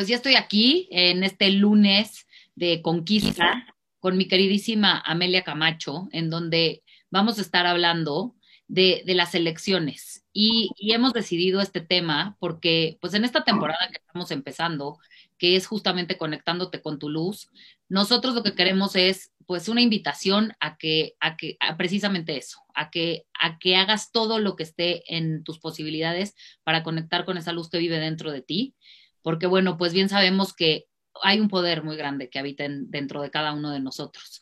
Pues ya estoy aquí en este lunes de conquista con mi queridísima Amelia Camacho, en donde vamos a estar hablando de, las elecciones. Y, hemos decidido este tema porque, pues en esta temporada que estamos empezando, que es justamente conectándote con tu luz, nosotros lo que queremos es, pues, una invitación a que, a que, a precisamente eso, a que, a que hagas todo lo que esté en tus posibilidades para conectar con esa luz que vive dentro de ti porque bueno, pues bien sabemos que hay un poder muy grande que habita dentro de cada uno de nosotros.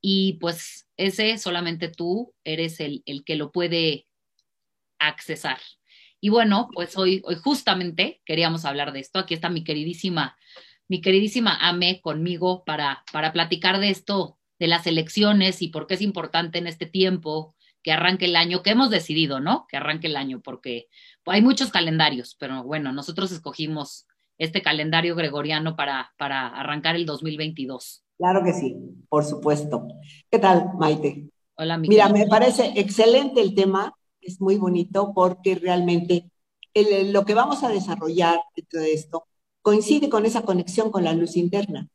Y pues ese solamente tú eres el, el que lo puede accesar. Y bueno, pues hoy, hoy justamente queríamos hablar de esto. Aquí está mi queridísima, mi queridísima Ame conmigo para, para platicar de esto, de las elecciones y por qué es importante en este tiempo que arranque el año, que hemos decidido, ¿no? Que arranque el año, porque hay muchos calendarios, pero bueno, nosotros escogimos este calendario gregoriano para, para arrancar el 2022. Claro que sí, por supuesto. ¿Qué tal, Maite? Hola, mi Mira, me parece excelente el tema, es muy bonito porque realmente lo que vamos a desarrollar dentro de esto coincide con esa conexión con la luz interna.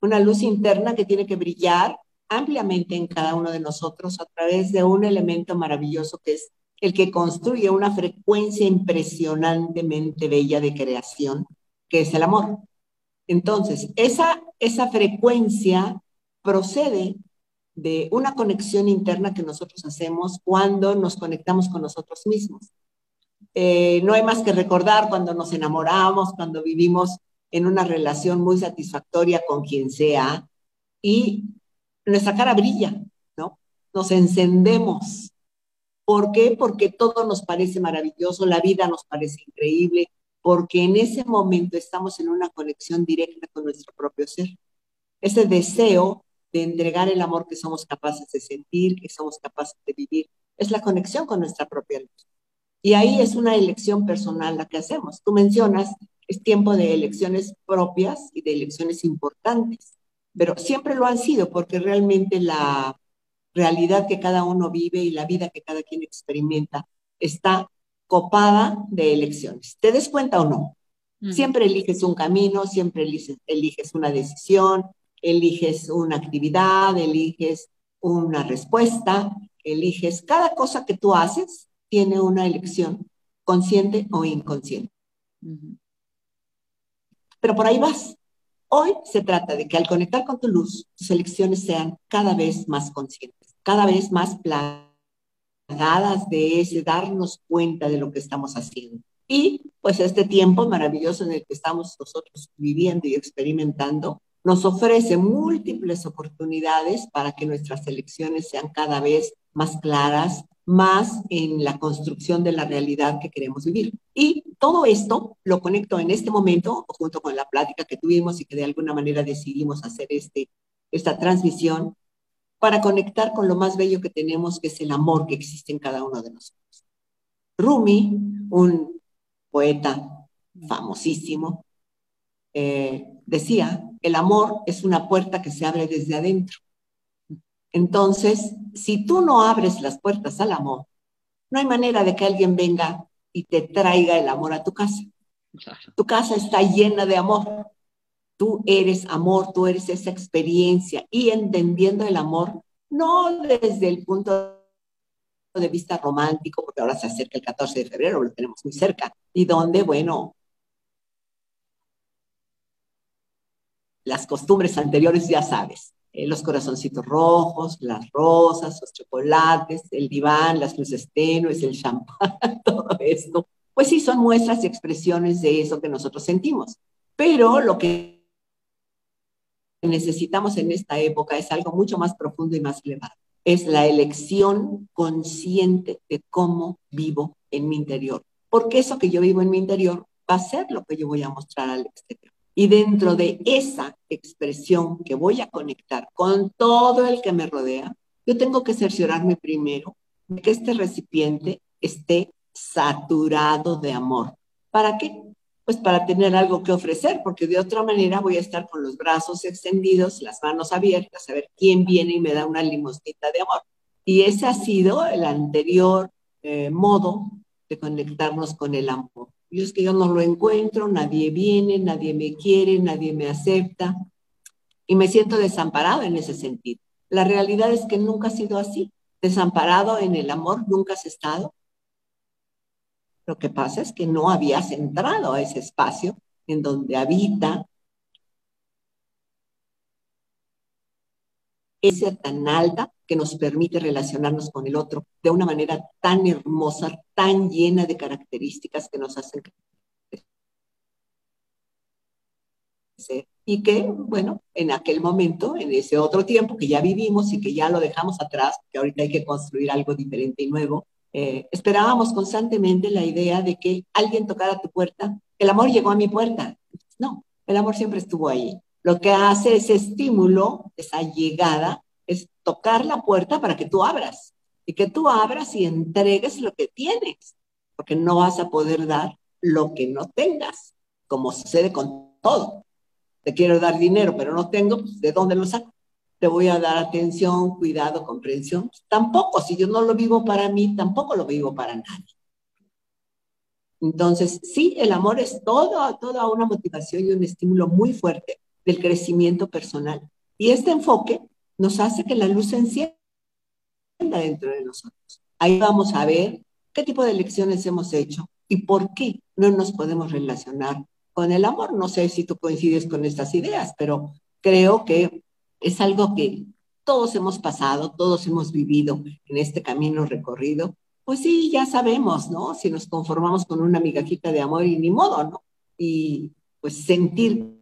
Una luz interna que tiene que brillar ampliamente en cada uno de nosotros a través de un elemento maravilloso que es el que construye una frecuencia impresionantemente bella de creación que es el amor. Entonces, esa, esa frecuencia procede de una conexión interna que nosotros hacemos cuando nos conectamos con nosotros mismos. Eh, no hay más que recordar cuando nos enamoramos, cuando vivimos en una relación muy satisfactoria con quien sea y nuestra cara brilla, ¿no? Nos encendemos. ¿Por qué? Porque todo nos parece maravilloso, la vida nos parece increíble, porque en ese momento estamos en una conexión directa con nuestro propio ser. Ese deseo de entregar el amor que somos capaces de sentir, que somos capaces de vivir, es la conexión con nuestra propia luz. Y ahí es una elección personal la que hacemos. Tú mencionas, es tiempo de elecciones propias y de elecciones importantes, pero siempre lo han sido porque realmente la realidad que cada uno vive y la vida que cada quien experimenta está copada de elecciones. ¿Te des cuenta o no? Siempre eliges un camino, siempre eliges, eliges una decisión, eliges una actividad, eliges una respuesta, eliges cada cosa que tú haces tiene una elección, consciente o inconsciente. Pero por ahí vas. Hoy se trata de que al conectar con tu luz, tus elecciones sean cada vez más conscientes, cada vez más planas de ese darnos cuenta de lo que estamos haciendo. Y pues este tiempo maravilloso en el que estamos nosotros viviendo y experimentando nos ofrece múltiples oportunidades para que nuestras elecciones sean cada vez más claras, más en la construcción de la realidad que queremos vivir. Y todo esto lo conecto en este momento, junto con la plática que tuvimos y que de alguna manera decidimos hacer este, esta transmisión, para conectar con lo más bello que tenemos, que es el amor que existe en cada uno de nosotros. Rumi, un poeta famosísimo, eh, decía, el amor es una puerta que se abre desde adentro. Entonces, si tú no abres las puertas al amor, no hay manera de que alguien venga y te traiga el amor a tu casa. Tu casa está llena de amor. Tú eres amor, tú eres esa experiencia y entendiendo el amor, no desde el punto de vista romántico, porque ahora se acerca el 14 de febrero, lo tenemos muy cerca, y donde, bueno, las costumbres anteriores ya sabes, eh, los corazoncitos rojos, las rosas, los chocolates, el diván, las luces tenues, el champán, todo esto, pues sí son muestras y expresiones de eso que nosotros sentimos. Pero lo que necesitamos en esta época es algo mucho más profundo y más elevado. es la elección consciente de cómo vivo en mi interior. Porque eso que yo vivo en mi interior va a ser lo que yo voy a mostrar al exterior. Y dentro de esa expresión que voy a conectar con todo el que me rodea, yo tengo que cerciorarme primero de que este recipiente esté saturado de amor. ¿Para qué? Pues para tener algo que ofrecer, porque de otra manera voy a estar con los brazos extendidos, las manos abiertas, a ver quién viene y me da una limosnita de amor. Y ese ha sido el anterior eh, modo de conectarnos con el amor. Y es que yo no lo encuentro, nadie viene, nadie me quiere, nadie me acepta. Y me siento desamparado en ese sentido. La realidad es que nunca ha sido así. Desamparado en el amor nunca has estado. Lo que pasa es que no habías entrado a ese espacio en donde habita esa tan alta que nos permite relacionarnos con el otro de una manera tan hermosa, tan llena de características que nos hacen crecer. Y que, bueno, en aquel momento, en ese otro tiempo que ya vivimos y que ya lo dejamos atrás, que ahorita hay que construir algo diferente y nuevo, eh, esperábamos constantemente la idea de que alguien tocara tu puerta. El amor llegó a mi puerta. No, el amor siempre estuvo ahí. Lo que hace ese estímulo, esa llegada, es tocar la puerta para que tú abras y que tú abras y entregues lo que tienes, porque no vas a poder dar lo que no tengas, como sucede con todo. Te quiero dar dinero, pero no tengo, pues, ¿de dónde lo saco? Te voy a dar atención, cuidado, comprensión. Tampoco, si yo no lo vivo para mí, tampoco lo vivo para nadie. Entonces, sí, el amor es todo, toda una motivación y un estímulo muy fuerte del crecimiento personal. Y este enfoque nos hace que la luz se encienda dentro de nosotros. Ahí vamos a ver qué tipo de lecciones hemos hecho y por qué no nos podemos relacionar con el amor. No sé si tú coincides con estas ideas, pero creo que es algo que todos hemos pasado, todos hemos vivido en este camino recorrido. Pues sí, ya sabemos, ¿no? Si nos conformamos con una migajita de amor y ni modo, ¿no? Y pues sentir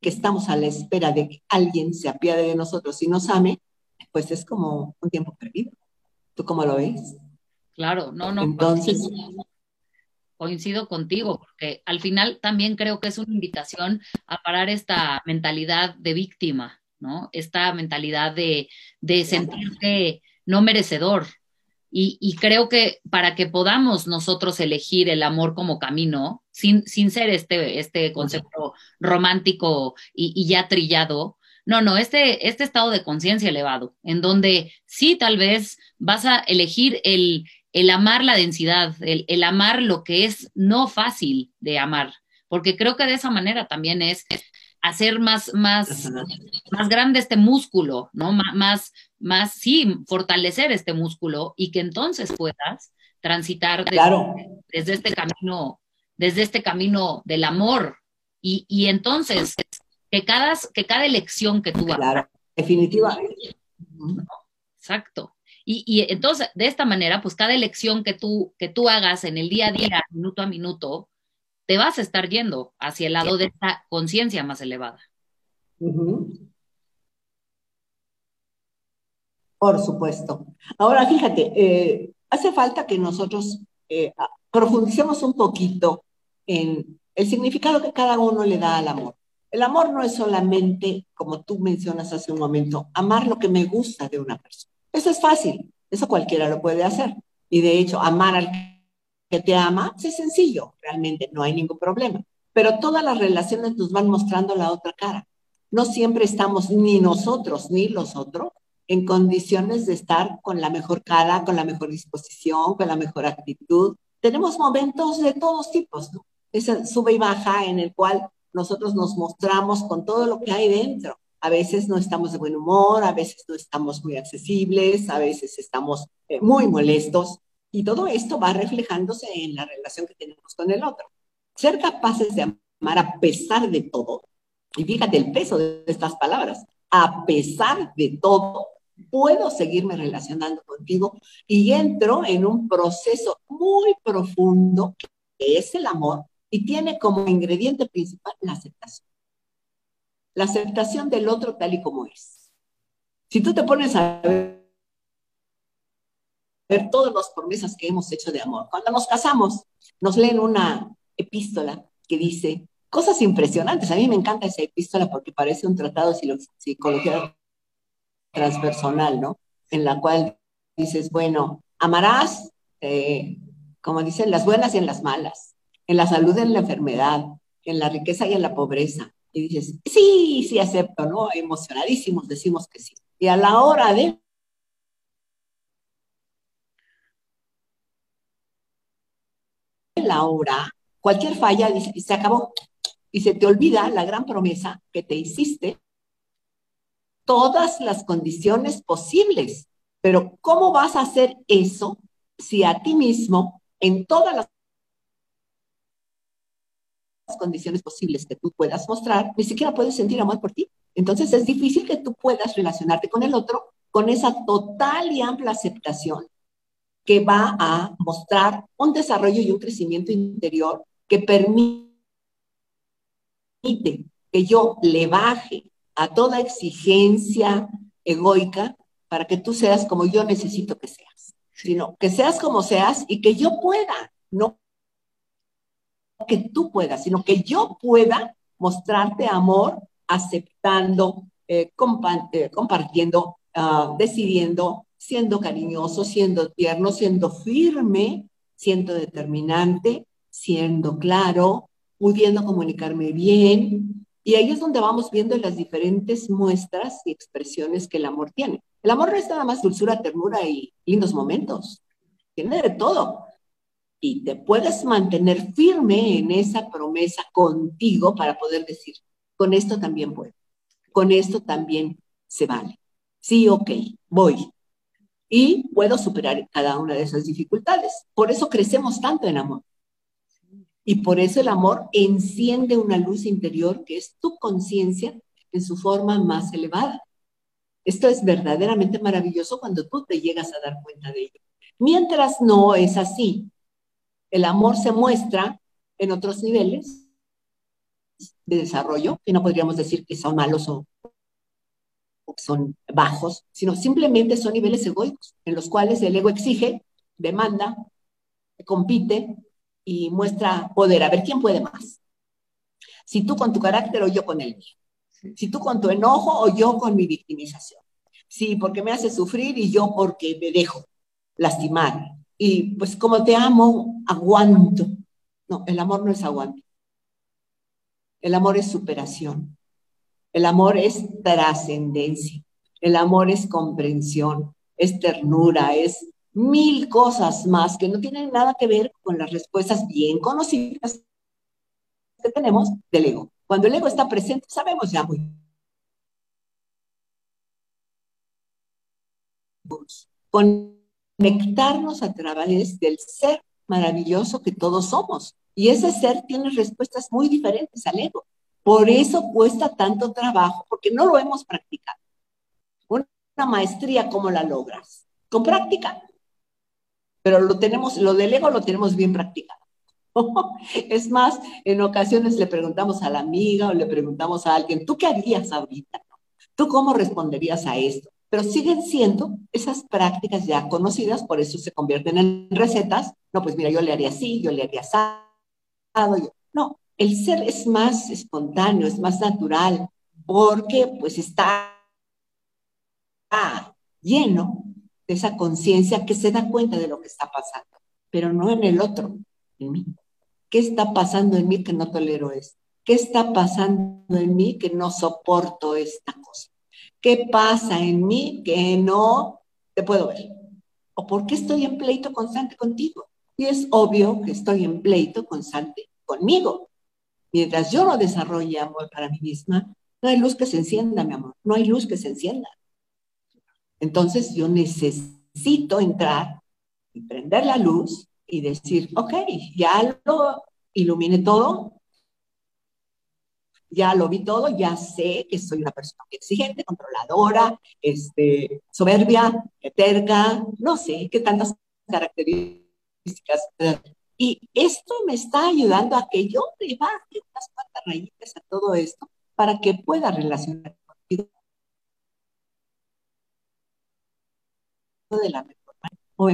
que estamos a la espera de que alguien se apiade de nosotros y nos ame, pues es como un tiempo perdido. ¿Tú cómo lo ves? Claro, no, no. Entonces, coincido contigo, porque al final también creo que es una invitación a parar esta mentalidad de víctima, ¿no? Esta mentalidad de, de sentirte no merecedor, y, creo que para que podamos nosotros elegir el amor como camino, sin, sin ser este, este concepto romántico y, ya trillado, no, no, este, este estado de conciencia elevado, en donde sí tal vez vas a elegir el, el amar la densidad, el, el, amar lo que es no fácil de amar, porque creo que de esa manera también es hacer más, más, más grande este músculo, ¿no? más, más, sí, fortalecer este músculo y que entonces puedas transitar desde, este camino, desde este camino del amor. Y, entonces, que cada, que cada elección que tú hagas. Claro, definitivamente. Exacto. Y, y, entonces, de esta manera, pues cada elección que tú, que tú hagas en el día a día, minuto a minuto, te vas a estar yendo hacia el lado de esta conciencia más elevada. Por supuesto. Ahora, fíjate, eh, hace falta que nosotros eh, profundicemos un poquito en el significado que cada uno le da al amor. El amor no es solamente, como tú mencionas hace un momento, amar lo que me gusta de una persona. Eso es fácil, eso cualquiera lo puede hacer. Y de hecho, amar al que te ama, es sencillo, realmente no hay ningún problema. Pero todas las relaciones nos van mostrando la otra cara. No siempre estamos ni nosotros ni los otros en condiciones de estar con la mejor cara, con la mejor disposición, con la mejor actitud. Tenemos momentos de todos tipos, ¿no? Esa sube y baja en el cual nosotros nos mostramos con todo lo que hay dentro. A veces no estamos de buen humor, a veces no estamos muy accesibles, a veces estamos eh, muy molestos, y todo esto va reflejándose en la relación que tenemos con el otro. Ser capaces de amar a pesar de todo, y fíjate el peso de estas palabras, a pesar de todo, puedo seguirme relacionando contigo y entro en un proceso muy profundo que es el amor y tiene como ingrediente principal la aceptación. La aceptación del otro tal y como es Si tú te pones a ver, todas las promesas que hemos hecho de amor, cuando nos casamos, nos leen una epístola que dice cosas impresionantes. A mí me encanta esa epístola porque parece un tratado de psicología transpersonal, ¿no? En la cual dices, bueno, amarás, eh, como dicen, las buenas y en las malas, en la salud y en la enfermedad, en la riqueza y en la pobreza. Y dices, sí, sí acepto, ¿no? Emocionadísimos decimos que sí. Y a la hora de la hora, cualquier falla, dice, se acabó. Y se te olvida la gran promesa que te hiciste, todas las condiciones posibles. Pero ¿cómo vas a hacer eso si a ti mismo, en todas las condiciones posibles que tú puedas mostrar, ni siquiera puedes sentir amor por ti? Entonces es difícil que tú puedas relacionarte con el otro con esa total y amplia aceptación que va a mostrar un desarrollo y un crecimiento interior que permite que yo le baje a toda exigencia egoica para que tú seas como yo necesito que seas, sino que seas como seas y que yo pueda, no que tú puedas, sino que yo pueda mostrarte amor aceptando, eh, eh, compartiendo, ah, decidiendo, siendo cariñoso, siendo tierno, siendo firme, siendo determinante, siendo claro, pudiendo comunicarme bien. Y ahí es donde vamos viendo las diferentes muestras y expresiones que el amor tiene. El amor no es nada más dulzura, ternura y lindos momentos. Tiene de todo. Y te puedes mantener firme en esa promesa contigo para poder decir, con esto también puedo, con esto también se vale. Sí, ok, voy. Y puedo superar cada una de esas dificultades. Por eso crecemos tanto en amor. Y por eso el amor enciende una luz interior que es tu conciencia en su forma más elevada. Esto es verdaderamente maravilloso cuando tú te llegas a dar cuenta de ello. Mientras no es así, el amor se muestra en otros niveles de desarrollo, que no podríamos decir que son malos o, son bajos, sino simplemente son niveles egoicos, en los cuales el ego exige, demanda, compite y muestra poder, a ver quién puede más. Si tú con tu carácter o yo con el mío. Si tú con tu enojo o yo con mi victimización. Sí, porque me hace sufrir y yo porque me dejo lastimar. Y pues como te amo, aguanto. No, el amor no es aguante. El amor es superación. El amor es trascendencia. El amor es comprensión, es ternura, es mil cosas más que no tienen nada que ver con las respuestas bien conocidas que tenemos del ego. Cuando el ego está presente, sabemos ya muy conectarnos a través del ser maravilloso que todos somos. Y ese ser tiene respuestas muy diferentes al ego. Por eso cuesta tanto trabajo, porque no lo hemos practicado. Una maestría, ¿cómo la logras? Con práctica. Pero lo tenemos, lo del ego lo tenemos bien practicado. es más, en ocasiones le preguntamos a la amiga o le preguntamos a alguien, ¿tú qué harías ahorita? ¿Tú cómo responderías a esto? Pero siguen siendo esas prácticas ya conocidas, por eso se convierten en recetas. No, pues mira, yo le haría así, yo le haría así no, el ser es más espontáneo, es más natural, porque pues está lleno de esa conciencia que se da cuenta de lo que está pasando, pero no en el otro, en mí. ¿Qué está pasando en mí que no tolero esto? ¿Qué está pasando en mí que no soporto esta cosa? ¿Qué pasa en mí que no te puedo ver? ¿O por qué estoy en pleito constante contigo? Y es obvio que estoy en pleito constante conmigo. Mientras yo no desarrolle amor para mí misma, no hay luz que se encienda, mi amor. No hay luz que se encienda. Entonces yo necesito entrar y prender la luz y decir, ok, ya lo ilumine todo, ya lo vi todo, ya sé que soy una persona exigente, controladora, este, soberbia, terca, no sé qué tantas características y esto me está ayudando a que yo le baje unas cuantas rayitas a todo esto para que pueda relacionar contigo de la mejor manera. O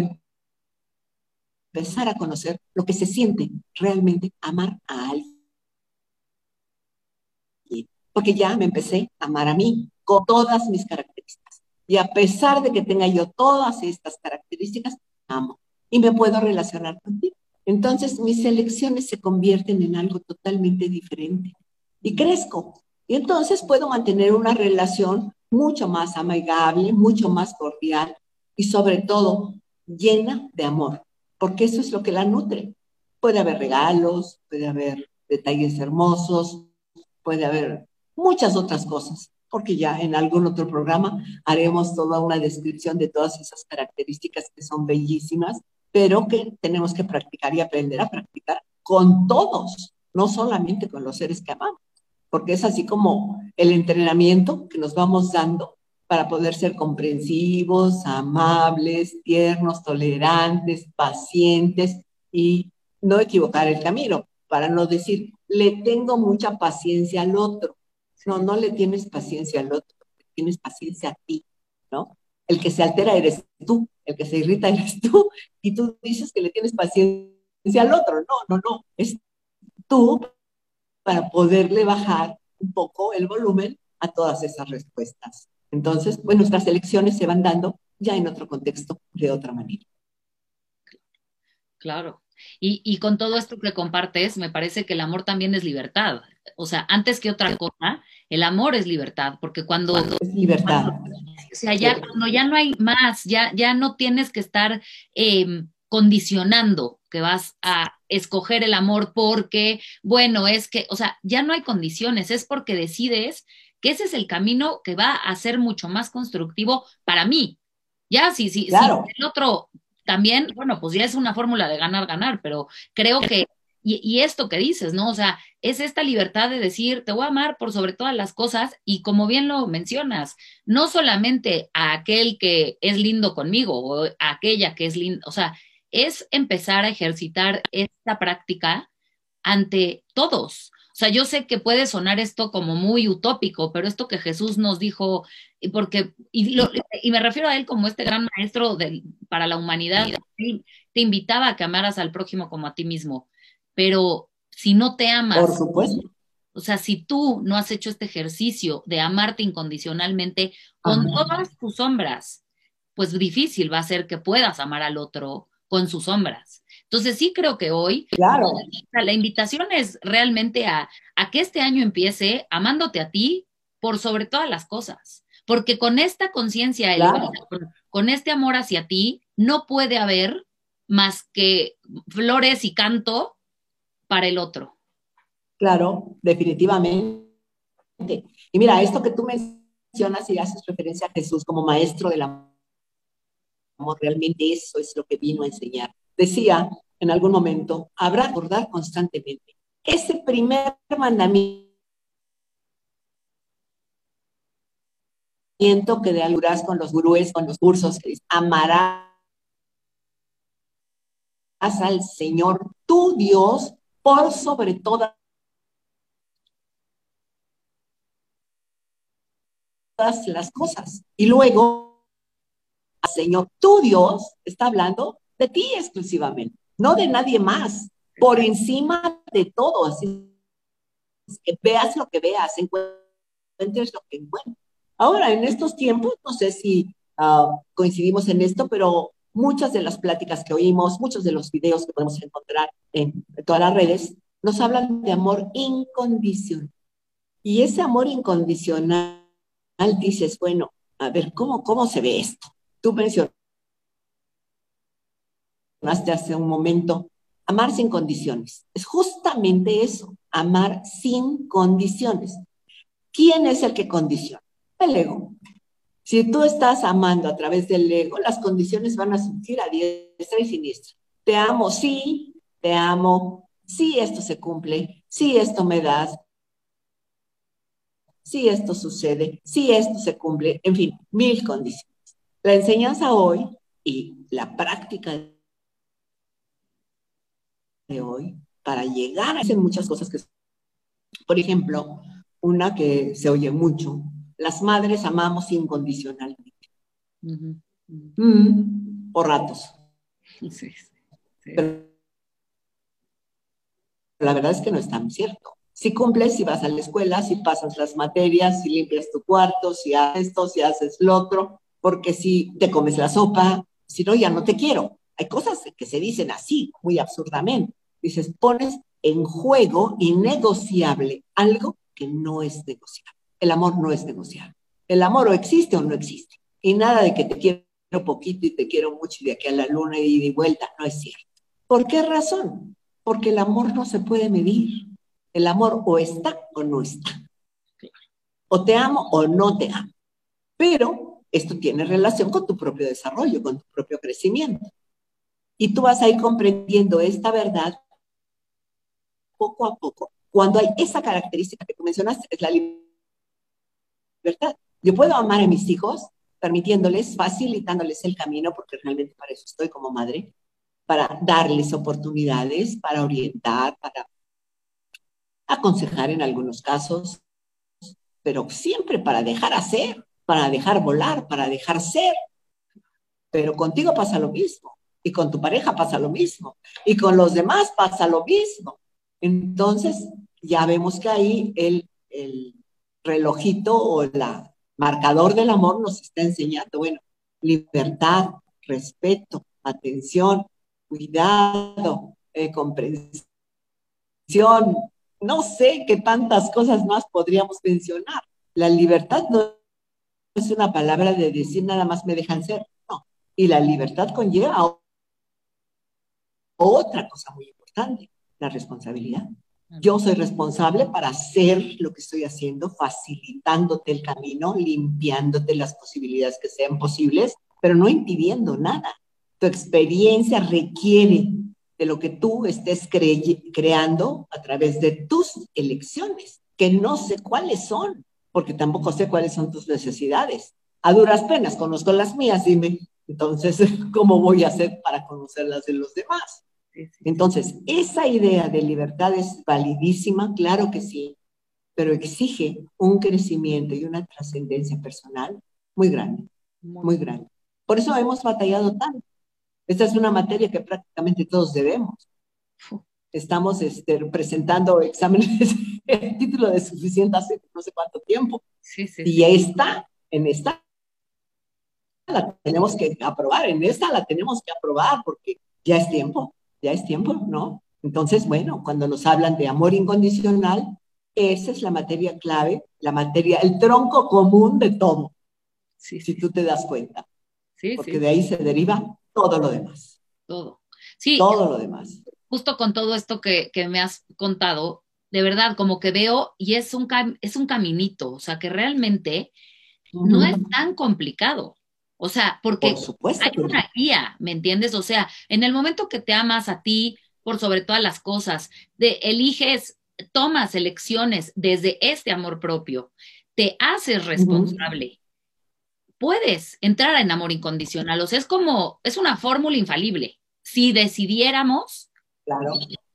empezar a conocer lo que se siente realmente amar a alguien. Porque ya me empecé a amar a mí con todas mis características. Y a pesar de que tenga yo todas estas características, amo. Y me puedo relacionar contigo. Entonces mis elecciones se convierten en algo totalmente diferente. Y crezco. Y entonces puedo mantener una relación mucho más amigable, mucho más cordial y sobre todo llena de amor porque eso es lo que la nutre. Puede haber regalos, puede haber detalles hermosos, puede haber muchas otras cosas, porque ya en algún otro programa haremos toda una descripción de todas esas características que son bellísimas, pero que tenemos que practicar y aprender a practicar con todos, no solamente con los seres que amamos, porque es así como el entrenamiento que nos vamos dando para poder ser comprensivos, amables, tiernos, tolerantes, pacientes y no equivocar el camino, para no decir, le tengo mucha paciencia al otro. No, no le tienes paciencia al otro, tienes paciencia a ti, ¿no? El que se altera eres tú, el que se irrita eres tú, y tú dices que le tienes paciencia al otro. No, no, no, es tú para poderle bajar un poco el volumen a todas esas respuestas. Entonces, pues nuestras elecciones se van dando ya en otro contexto, de otra manera. Claro. Y, con todo esto que compartes, me parece que el amor también es libertad. O sea, antes que otra cosa, el amor es libertad, porque cuando... Es libertad. o sea, ya cuando ya no hay más, ya, ya no tienes que estar em, condicionando que vas a escoger el amor porque, bueno, es que, o sea, ya no hay condiciones, es porque decides que ese es el camino que va a ser mucho más constructivo para mí. Ya, sí, sí, sí, el otro también, bueno, pues ya es una fórmula de ganar, ganar, pero creo que, y, esto que dices, ¿no? O sea, es esta libertad de decir, te voy a amar por sobre todas las cosas, y como bien lo mencionas, no solamente a aquel que es lindo conmigo o a aquella que es linda, o sea, es empezar a ejercitar esta práctica ante todos. O sea, yo sé que puede sonar esto como muy utópico, pero esto que Jesús nos dijo, y porque, y, me refiero a él como este gran maestro para la humanidad, te invitaba a que amaras al prójimo como a ti mismo, pero si no te amas, por supuesto. O sea, si tú no has hecho este ejercicio de amarte incondicionalmente con todas tus sombras, pues difícil va a ser que puedas amar al otro con sus sombras. Entonces sí creo que hoy claro. la invitación es realmente a, que este año empiece amándote a ti por sobre todas las cosas, porque con esta conciencia, con, este amor hacia ti, no puede haber más que flores y canto para el otro. Claro, definitivamente. Y mira, esto que tú mencionas y haces referencia a Jesús como maestro del amor, realmente eso es lo que vino a enseñar decía en algún momento, habrá que constantemente ese primer mandamiento que de alurás con los gurúes, con los cursos, que amarás al Señor, tu Dios, por sobre todas las cosas. Y luego, Señor, tu Dios, está hablando de ti exclusivamente, no de nadie más, por encima de todo. Así que veas lo que veas, encuentres lo que encuentres. Ahora, en estos tiempos, no sé si ah, coincidimos en esto, pero muchas de las pláticas que oímos, muchos de los videos que podemos encontrar en, todas las redes, nos hablan de amor incondicional. Y ese amor incondicional, dices, bueno, a ver, ¿cómo, cómo se ve esto? Tú mencionas hace un momento, amar sin condiciones. Es justamente eso, amar sin condiciones. ¿Quién es el que condiciona? El ego. Si tú estás amando a través del ego, las condiciones van a surgir a diestra y siniestra. Te amo, sí, te amo, sí esto se cumple, sí esto me das, sí esto sucede, sí esto se cumple, en fin, mil condiciones. La enseñanza hoy y la práctica de hoy para llegar a hacer muchas cosas que, por ejemplo, una que se oye mucho, las madres amamos incondicionalmente. Mm, por ratos. Sí, sí, Pero la verdad es que no es tan cierto. Si cumples, si vas a la escuela, si pasas las materias, si limpias tu cuarto, si haces esto, si haces lo otro, porque si te comes la sopa, si no, ya no te quiero. Hay cosas que se dicen así, muy absurdamente. Dices, pones en juego innegociable algo que no es negociable. El amor no es negociable. El amor o existe o no existe. Y nada de que te quiero poquito y te quiero mucho y de aquí a la luna y de vuelta, no es cierto. ¿Por qué razón? Porque el amor no se puede medir. El amor o está o no está. O te amo o no te amo. Pero esto tiene relación con tu propio desarrollo, con tu propio crecimiento. Y tú vas a ir comprendiendo esta verdad poco a poco. Cuando hay esa característica que tú mencionaste, es la libertad. Yo puedo amar a mis hijos permitiéndoles, facilitándoles el camino, porque realmente para eso estoy como madre, para darles oportunidades, para orientar, para aconsejar en algunos casos, pero siempre para dejar hacer, para dejar volar, para dejar ser. Pero contigo pasa lo mismo, y con tu pareja pasa lo mismo, y con los demás pasa lo mismo. Entonces, ya vemos que ahí el, el relojito o el marcador del amor nos está enseñando, bueno, libertad, respeto, atención, cuidado, eh, comprensión, no sé qué tantas cosas más podríamos mencionar. La libertad no es una palabra de decir nada más me dejan ser, no. Y la libertad conlleva otra cosa muy importante, la responsabilidad. Yo soy responsable para hacer lo que estoy haciendo, facilitándote el camino, limpiándote las posibilidades que sean posibles, pero no impidiendo nada. Tu experiencia requiere de lo que tú estés creando a través de tus elecciones, que no sé cuáles son, porque tampoco sé cuáles son tus necesidades. A duras penas conozco las mías, dime, entonces, ¿cómo voy a hacer para conocer las de los demás? Entonces, esa idea de libertad es validísima, claro que sí, pero exige un crecimiento y una trascendencia personal muy grande, muy grande. Por eso hemos batallado tanto. Esta es una materia que prácticamente todos debemos. Estamos este, presentando exámenes, el título de suficiente hace no sé cuánto tiempo. y esta, en esta la tenemos que aprobar, en esta la tenemos que aprobar porque ya es tiempo ya es tiempo, ¿no? Entonces, bueno, cuando nos hablan de amor incondicional, esa es la materia clave, la materia, el tronco común de todo, sí, si tú te das cuenta. Sí, Porque de ahí se deriva todo lo demás. Todo. Sí. Todo lo demás. Justo con todo esto que, que me has contado, de verdad, como que veo, y es un, es un caminito, o sea, que realmente no es tan complicado. O sea, porque hay una guía, ¿me entiendes? O sea, en el momento que te amas a ti por sobre todas las cosas, de, eliges, tomas elecciones desde este amor propio, te haces responsable. Puedes entrar en amor incondicional, o sea, es como, es una fórmula infalible. Si decidiéramos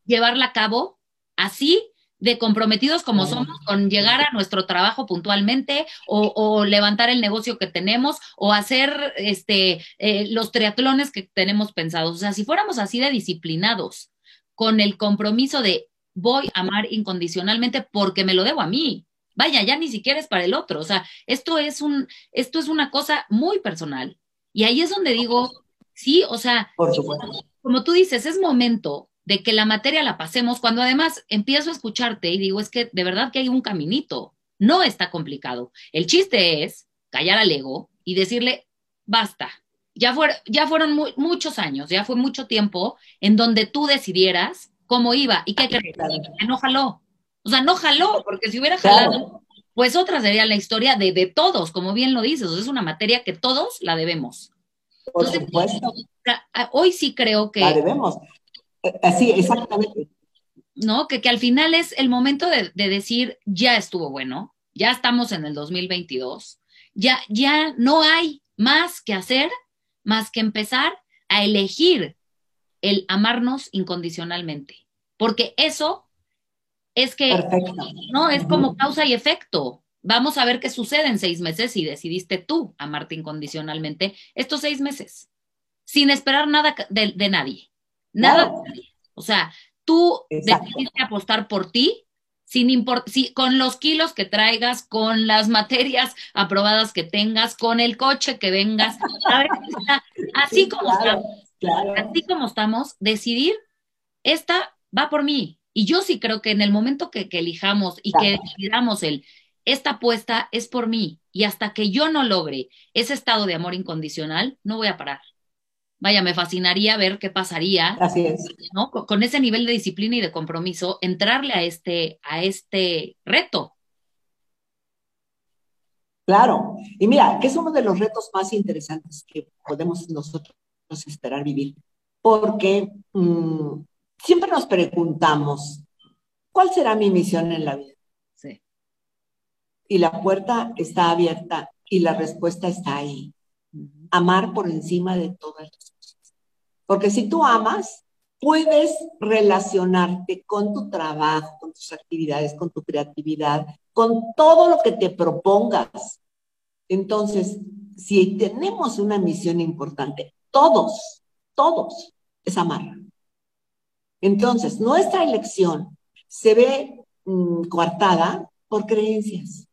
llevarla a cabo así, de comprometidos como somos con llegar a nuestro trabajo puntualmente o, levantar el negocio que tenemos o hacer este, eh, los triatlones que tenemos pensados. O sea, si fuéramos así de disciplinados con el compromiso de voy a amar incondicionalmente porque me lo debo a mí. Vaya, ya ni siquiera es para el otro. O sea, esto es un, esto es una cosa muy personal. Y ahí es donde digo, sí, o sea, como tú dices, es momento de que la materia la pasemos, cuando además empiezo a escucharte y digo, es que de verdad que hay un caminito, no está complicado. El chiste es callar al ego y decirle, basta, ya, ya fueron muchos años, ya fue mucho tiempo en donde tú decidieras cómo iba y qué crees, que no jaló. O sea, no jaló, porque si hubiera jalado, pues otra sería la historia de, de todos, como bien lo dices, es una materia que todos la debemos. Por supuesto. Hoy sí creo que... La debemos. Así, exactamente. ¿No? Que, que al final es el momento de, decir, ya estuvo bueno, ya estamos en el 2022, ya, ya no hay más que hacer, más que empezar a elegir el amarnos incondicionalmente. Porque eso es que, ¿no? Es como causa y efecto. vamos a ver qué sucede en seis meses si decidiste tú amarte incondicionalmente estos seis meses, sin esperar nada de, nadie. Nada. O sea, tú decidiste apostar por ti, sin si, con los kilos que traigas, con las materias aprobadas que tengas, con el coche que vengas, así como estamos, así como estamos, decidir, esta va por mí. Y yo sí creo que en el momento que, elijamos y que decidamos el, esta apuesta es por mí, y hasta que yo no logre ese estado de amor incondicional, no voy a parar vaya, me fascinaría ver qué pasaría. Así es. ¿no? Con, ese nivel de disciplina y de compromiso, entrarle a este, a este reto. Claro, y mira, que es uno de los retos más interesantes que podemos nosotros esperar vivir, porque mm, siempre nos preguntamos, ¿cuál será mi misión en la vida? Sí. Y la puerta está abierta y la respuesta está ahí. Amar por encima de todas las porque si tú amas, puedes relacionarte con tu trabajo, con tus actividades, con tu creatividad, con todo lo que te propongas. Entonces, si tenemos una misión importante, todos, todos, es amar. Entonces, nuestra elección se ve mm, coartada por creencias.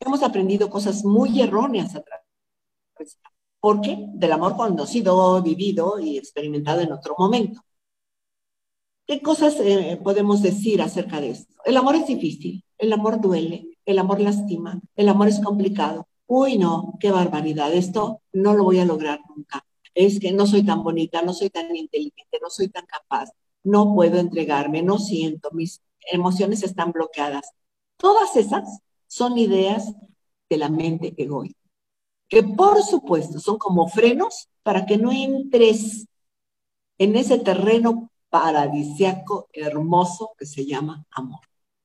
Hemos aprendido cosas muy erróneas a través ¿Por qué? Del amor conocido, vivido y experimentado en otro momento. ¿Qué cosas eh, podemos decir acerca de esto? El amor es difícil, el amor duele, el amor lastima, el amor es complicado. Uy, no, qué barbaridad, esto no lo voy a lograr nunca. Es que no soy tan bonita, no soy tan inteligente, no soy tan capaz, no puedo entregarme, no siento, mis emociones están bloqueadas. Todas esas son ideas de la mente egoísta que por supuesto son como frenos para que no entres en ese terreno paradisiaco hermoso que se llama amor.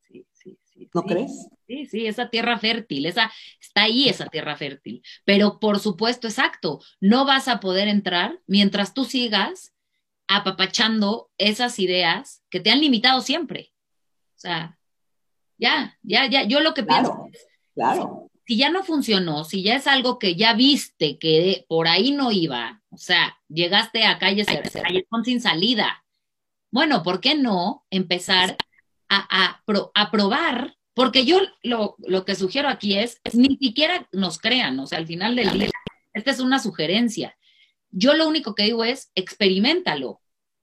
Sí, sí, sí. ¿No crees? Sí, sí, esa tierra fértil, esa, está ahí esa tierra fértil. Pero por supuesto, exacto, no vas a poder entrar mientras tú sigas apapachando esas ideas que te han limitado siempre. O sea, ya, ya, ya, yo lo que pienso es, claro si ya no funcionó, si ya es algo que ya viste que por ahí no iba, o sea, llegaste a calle sin salida, bueno, ¿por qué no empezar a, a, probar? Porque yo lo, lo, que sugiero aquí es, ni siquiera nos crean, o sea, al final del día, esta es una sugerencia. Yo lo único que digo es, experimentalo.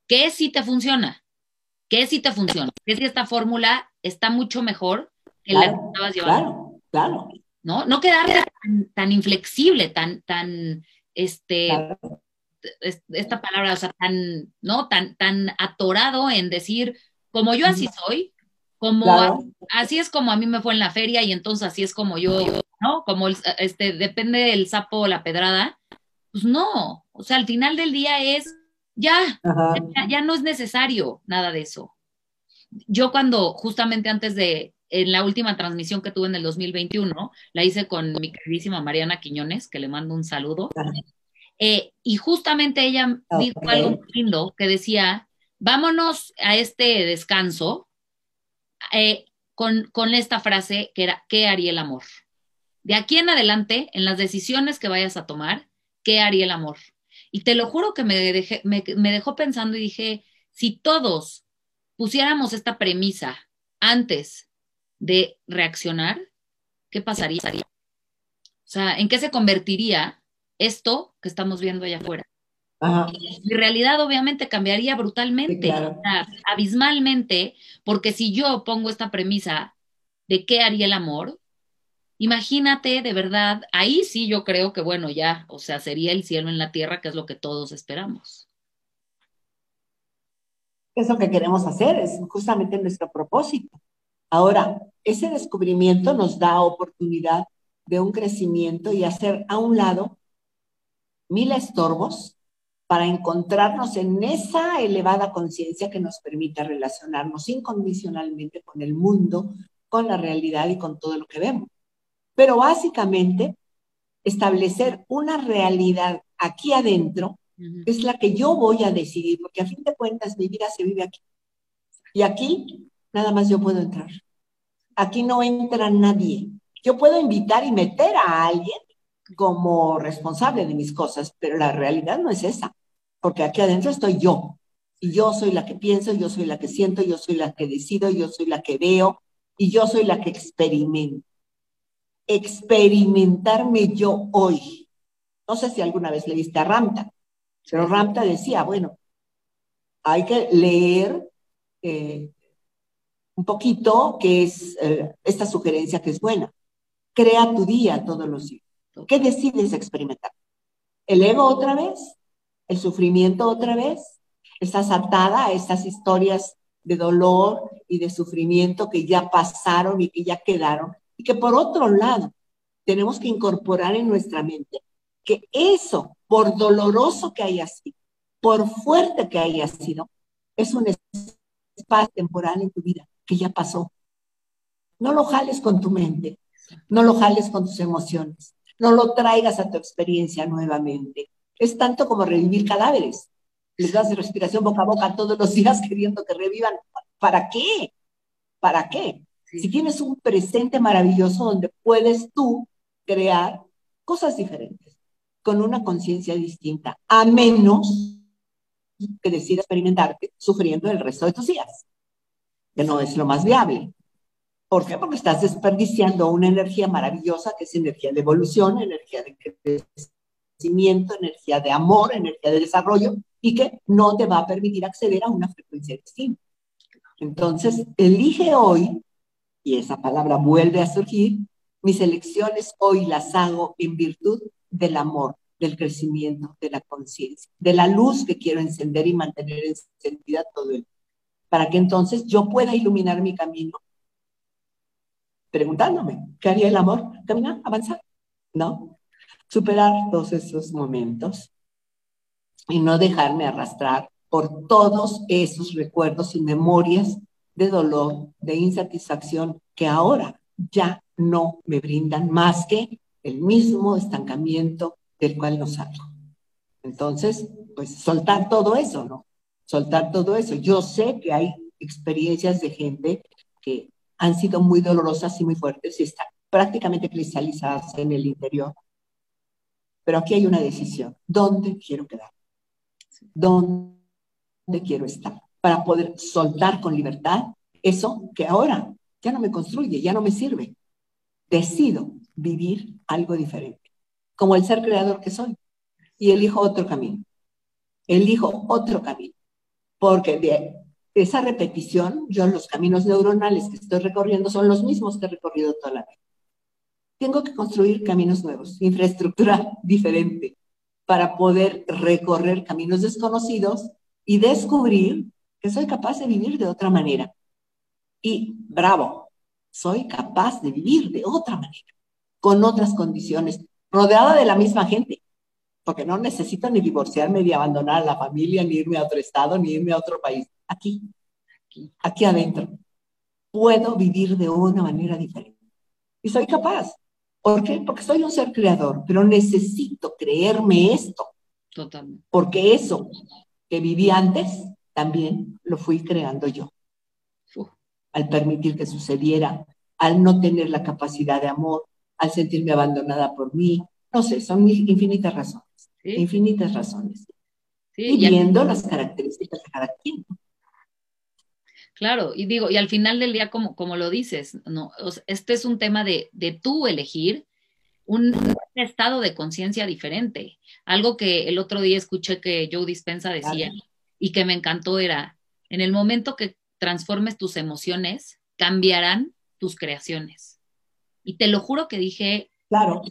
¿Qué si te funciona? ¿Qué si te funciona? ¿Qué si esta fórmula está mucho mejor que la que estabas llevando? Claro, claro. ¿No? No quedarte tan, inflexible, tan, tan, este, esta palabra, o sea, tan, ¿no? Tan, tan atorado en decir, como yo así soy, como así es como a mí me fue en la feria y entonces así es como yo, ¿no? Como este, depende del sapo o la pedrada. Pues no, o sea, al final del día es, ya, ya, ya no es necesario nada de eso. Yo cuando, justamente antes de, en la última transmisión que tuve en el 2021, la hice con mi queridísima Mariana Quiñones, que le mando un saludo. Eh, y justamente ella dijo algo lindo que decía, vámonos a este descanso eh, con, con, esta frase que era, ¿qué haría el amor? De aquí en adelante, en las decisiones que vayas a tomar, ¿qué haría el amor? Y te lo juro que me, me dejó pensando y dije, si todos pusiéramos esta premisa antes de reaccionar, ¿qué pasaría? O sea, ¿en qué se convertiría esto que estamos viendo allá afuera? Mi realidad obviamente cambiaría brutalmente, abismalmente, porque si yo pongo esta premisa de qué haría el amor, imagínate de verdad, ahí sí yo creo que bueno, ya, o sea, sería el cielo en la tierra, que es lo que todos esperamos. Es lo que queremos hacer, es justamente nuestro propósito. Ahora, ese descubrimiento nos da oportunidad de un crecimiento y hacer a un lado mil estorbos para encontrarnos en esa elevada conciencia que nos permita relacionarnos incondicionalmente con el mundo, con la realidad y con todo lo que vemos. Pero básicamente, establecer una realidad aquí adentro es la que yo voy a decidir, porque a fin de cuentas mi vida se vive aquí. Y aquí nada más yo puedo entrar. Aquí no entra nadie. Yo puedo invitar y meter a alguien como responsable de mis cosas, pero la realidad no es esa, porque aquí adentro estoy yo. Y yo soy la que pienso, yo soy la que siento, yo soy la que decido, yo soy la que veo y yo soy la que experimento. Experimentarme yo hoy. No sé si alguna vez leíste a Ramta, pero Ramta decía, bueno, hay que leer eh, un poquito, que es eh, esta sugerencia que es buena. Crea tu día todos los días. ¿Qué decides experimentar? ¿El ego otra vez? ¿El sufrimiento otra vez? ¿Estás atada a estas historias de dolor y de sufrimiento que ya pasaron y que ya quedaron? Y que por otro lado, tenemos que incorporar en nuestra mente que eso, por doloroso que haya sido, por fuerte que haya sido, es un espacio temporal en tu vida que ya pasó. No lo jales con tu mente, no lo jales con tus emociones, no lo traigas a tu experiencia nuevamente. Es tanto como revivir cadáveres. Les das respiración boca a boca todos los días queriendo que revivan. ¿Para qué? ¿Para qué? Si tienes un presente maravilloso donde puedes tú crear cosas diferentes, con una conciencia distinta, a menos que decidas experimentarte sufriendo el resto de tus días que no es lo más viable. ¿Por qué? Porque estás desperdiciando una energía maravillosa que es energía de evolución, energía de crecimiento, energía de amor, energía de desarrollo y que no te va a permitir acceder a una frecuencia distinta. Entonces, elige hoy, y esa palabra vuelve a surgir, mis elecciones hoy las hago en virtud del amor, del crecimiento, de la conciencia, de la luz que quiero encender y mantener encendida todo el para que entonces yo pueda iluminar mi camino. Preguntándome, ¿qué haría el amor? Caminar, avanzar, ¿no? Superar todos esos momentos y no dejarme arrastrar por todos esos recuerdos y memorias de dolor, de insatisfacción que ahora ya no me brindan más que el mismo estancamiento del cual no salgo. Entonces, pues soltar todo eso, ¿no? Soltar todo eso. Yo sé que hay experiencias de gente que han sido muy dolorosas y muy fuertes y están prácticamente cristalizadas en el interior. Pero aquí hay una decisión. ¿Dónde quiero quedar? ¿Dónde quiero estar? Para poder soltar con libertad eso que ahora ya no me construye, ya no me sirve. Decido vivir algo diferente, como el ser creador que soy. Y elijo otro camino. Elijo otro camino porque de esa repetición, yo los caminos neuronales que estoy recorriendo son los mismos que he recorrido toda la vida. Tengo que construir caminos nuevos, infraestructura diferente, para poder recorrer caminos desconocidos y descubrir que soy capaz de vivir de otra manera. Y bravo, soy capaz de vivir de otra manera, con otras condiciones, rodeada de la misma gente, porque no necesito ni divorciarme, ni abandonar a la familia, ni irme a otro estado, ni irme a otro país. Aquí, aquí, aquí adentro. Puedo vivir de una manera diferente. Y soy capaz. ¿Por qué? Porque soy un ser creador, pero necesito creerme esto. Totalmente. Porque eso que viví antes, también lo fui creando yo. Al permitir que sucediera, al no tener la capacidad de amor, al sentirme abandonada por mí. No sé, son infinitas razones infinitas razones. y viendo las características de cada quien. Claro, y digo, y al final del día, como, como lo dices, no, este es un tema de, de tú elegir un, estado de conciencia diferente. Algo que el otro día escuché que Joe Dispensa decía y que me encantó era, en el momento que transformes tus emociones, cambiarán tus creaciones. Y te lo juro que dije, claro.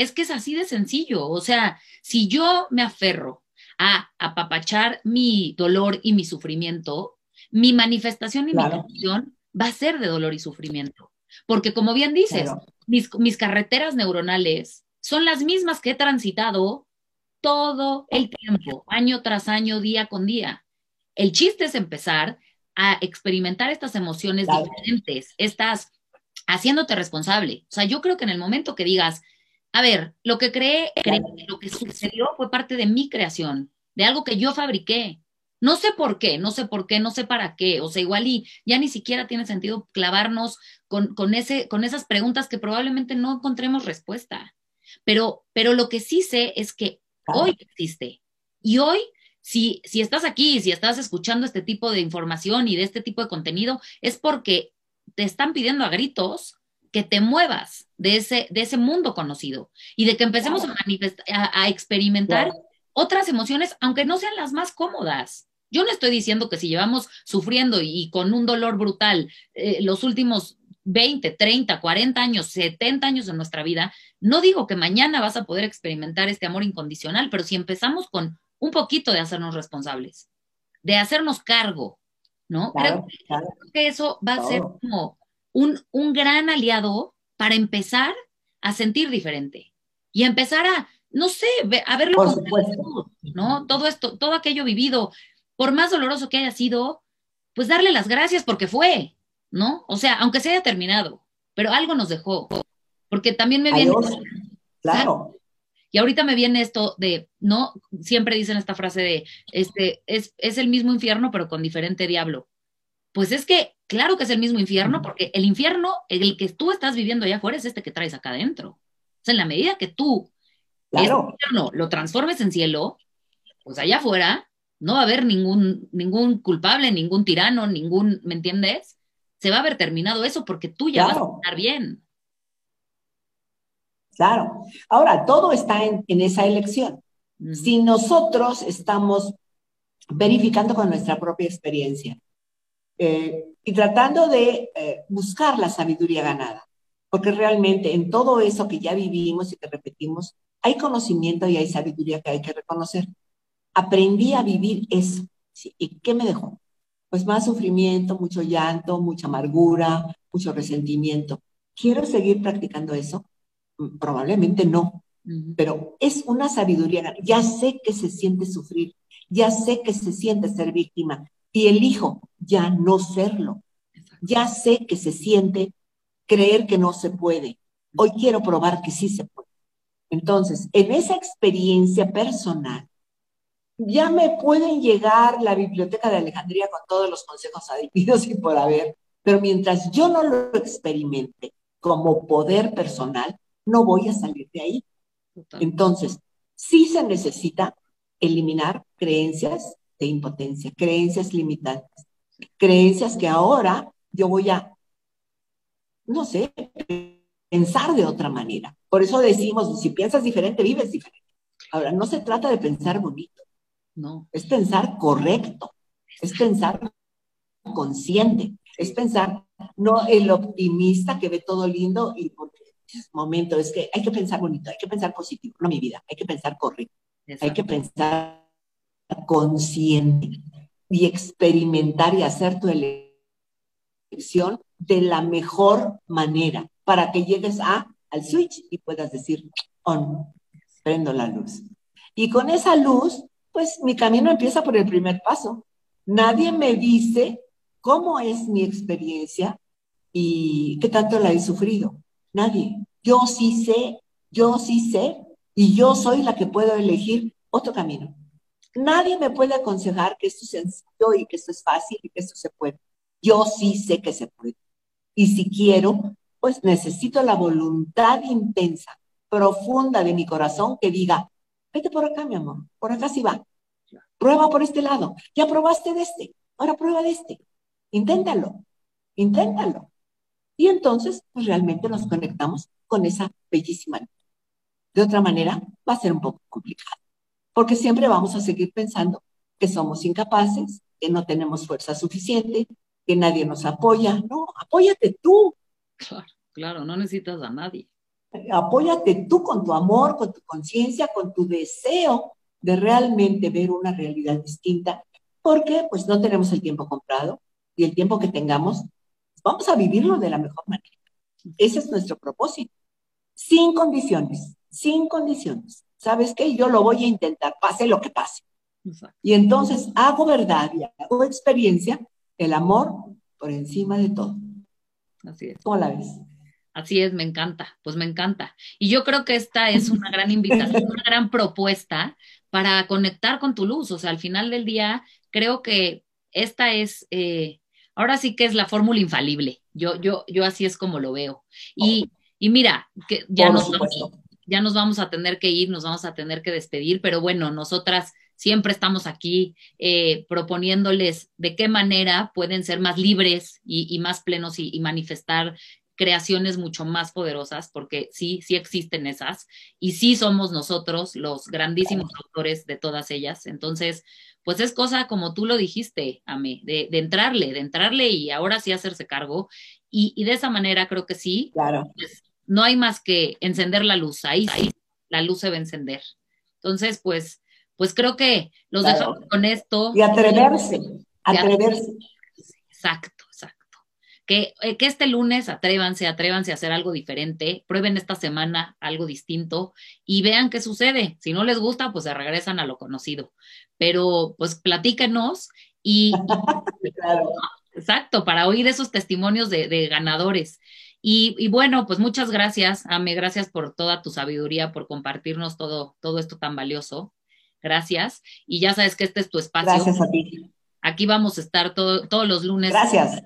Es que es así de sencillo. O sea, si yo me aferro a apapachar mi dolor y mi sufrimiento, mi manifestación y mi creación va a ser de dolor y sufrimiento. Porque como bien dices, mis, mis carreteras neuronales son las mismas que he transitado todo el tiempo, año tras año, día con día. El chiste es empezar a experimentar estas emociones diferentes, estás haciéndote responsable. O sea, yo creo que en el momento que digas, a ver, lo que creé, lo que sucedió fue parte de mi creación, de algo que yo fabriqué. No sé por qué, no sé por qué, no sé para qué. O sea, igual y ya ni siquiera tiene sentido clavarnos con, con, ese, con esas preguntas que probablemente no encontremos respuesta. Pero, pero lo que sí sé es que hoy existe. Y hoy, si, si estás aquí, si estás escuchando este tipo de información y de este tipo de contenido, es porque te están pidiendo a gritos que te muevas de ese, de ese mundo conocido y de que empecemos a, a, experimentar otras emociones, aunque no sean las más cómodas. Yo no estoy diciendo que si llevamos sufriendo y, con un dolor brutal eh, los últimos 20, 30, 40 años, 70 años de nuestra vida, no digo que mañana vas a poder experimentar este amor incondicional, pero si empezamos con un poquito de hacernos responsables, de hacernos cargo, ¿no? creo, que eso va a ser como un, un gran aliado para empezar a sentir diferente y empezar a, no sé, a verlo como ¿no? Todo esto, todo aquello vivido, por más doloroso que haya sido, pues darle las gracias porque fue, ¿no? O sea, aunque se haya terminado, pero algo nos dejó. Porque también me viene. claro. Y ahorita me viene esto de, ¿no? Siempre dicen esta frase de, este, es, es el mismo infierno, pero con diferente diablo. Pues es que, claro que es el mismo infierno, porque el infierno, el que tú estás viviendo allá afuera, es este que traes acá adentro. O sea, en la medida que tú claro. infierno lo transformes en cielo, pues allá afuera no va a haber ningún, ningún culpable, ningún tirano, ningún, ¿me entiendes? Se va a haber terminado eso porque tú ya vas a estar bien. Claro. Ahora, todo está en, esa elección. Si nosotros estamos verificando con nuestra propia experiencia eh, y tratando de eh, buscar la sabiduría ganada, porque realmente en todo eso que ya vivimos y que repetimos, hay conocimiento y hay sabiduría que hay que reconocer. Aprendí a vivir eso. ¿Y qué me dejó? Pues más sufrimiento, mucho llanto, mucha amargura, mucho resentimiento. ¿Quiero seguir practicando eso? Mm, probablemente no, pero es una sabiduría. Ya sé que se siente sufrir, ya sé que se siente ser víctima y elijo ya no serlo. Ya sé que se siente creer que no se puede. Hoy quiero probar que sí se puede. Entonces, en esa experiencia personal, ya me pueden llegar la biblioteca de Alejandría con todos los consejos adivinos y por haber, pero mientras yo no lo experimente como poder personal, no voy a salir de ahí. Entonces, sí se necesita eliminar creencias de impotencia, creencias limitantes, creencias que ahora yo voy a, no sé, pensar de otra manera. Por eso decimos, si piensas diferente, vives diferente. Ahora, no se trata de pensar bonito, no, es pensar correcto, es pensar consciente, es pensar, no el optimista que ve todo lindo y porque es momento, es que hay que pensar bonito, hay que pensar positivo, no mi vida, hay que pensar correcto, hay que pensar consciente y experimentar y hacer tu elección de la mejor manera para que llegues a, al switch y puedas decir, on, prendo la luz. Y con esa luz, pues mi camino empieza por el primer paso. Nadie me dice cómo es mi experiencia y qué tanto la he sufrido. Nadie. Yo sí sé, yo sí sé, y yo soy la que puedo elegir otro camino. Nadie me puede aconsejar que esto es sencillo y que esto es fácil y que esto se puede. Yo sí sé que se puede. Y si quiero, pues necesito la voluntad intensa, profunda de mi corazón que diga, vete por acá, mi amor, por acá sí va. Prueba por este lado. Ya probaste de este, ahora prueba de este. Inténtalo, inténtalo. Y entonces, pues realmente nos conectamos con esa bellísima. De otra manera, va a ser un poco complicado, porque siempre vamos a seguir pensando que somos incapaces, que no tenemos fuerza suficiente, que nadie nos apoya. No, apóyate tú. Claro, claro, no necesitas a nadie. Apóyate tú con tu amor, con tu conciencia, con tu deseo de realmente ver una realidad distinta, porque pues no tenemos el tiempo comprado y el tiempo que tengamos, vamos a vivirlo de la mejor manera. Ese es nuestro propósito, sin condiciones, sin condiciones. ¿Sabes qué? Yo lo voy a intentar, pase lo que pase. Y entonces hago verdad y hago experiencia el amor por encima de todo. Así es. ¿Cómo la ves? Así es, me encanta, pues me encanta. Y yo creo que esta es una gran invitación, una gran propuesta para conectar con tu luz. O sea, al final del día, creo que esta es, eh, ahora sí que es la fórmula infalible. Yo, yo, yo así es como lo veo. Y, y mira, que ya nos, vamos, ya nos vamos a tener que ir, nos vamos a tener que despedir, pero bueno, nosotras siempre estamos aquí eh, proponiéndoles de qué manera pueden ser más libres y, más plenos y, y, manifestar creaciones mucho más poderosas, porque sí, sí existen esas, y sí somos nosotros los grandísimos autores de todas ellas. Entonces, pues es cosa como tú lo dijiste, Ame, de, de entrarle, de entrarle y ahora sí hacerse cargo. Y, y de esa manera creo que sí, claro. Pues, no hay más que encender la luz, ahí sí, la luz se va a encender. Entonces, pues, pues creo que los claro. dejamos con esto. Y atreverse, atreverse. Exacto que, eh, que, este lunes atrévanse, atrévanse a hacer algo diferente, prueben esta semana algo distinto y vean qué sucede. Si no les gusta, pues se regresan a lo conocido. Pero pues platíquenos y... claro. Exacto, para oír esos testimonios de, de ganadores. Y, y, bueno, pues muchas gracias, Ame, gracias por toda tu sabiduría, por compartirnos todo, todo esto tan valioso. Gracias. Y ya sabes que este es tu espacio. Gracias a ti. Aquí vamos a estar todo, todos los lunes. Gracias.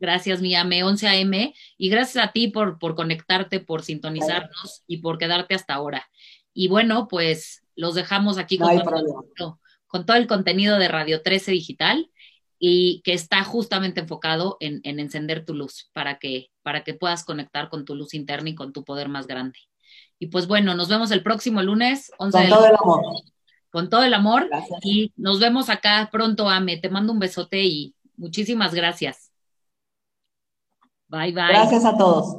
Gracias, mi AME 11 AM. Y gracias a ti por, por conectarte, por sintonizarnos y por quedarte hasta ahora. Y bueno, pues los dejamos aquí no con, todo, con, todo, el contenido de Radio 13 Digital y que está justamente enfocado en, en, encender tu luz para que, para que puedas conectar con tu luz interna y con tu poder más grande. Y pues bueno, nos vemos el próximo lunes. 11 con todo el amor. Con todo el amor. Gracias. Y nos vemos acá pronto, Ame. Te mando un besote y muchísimas gracias. Bye, bye. Gracias a todos.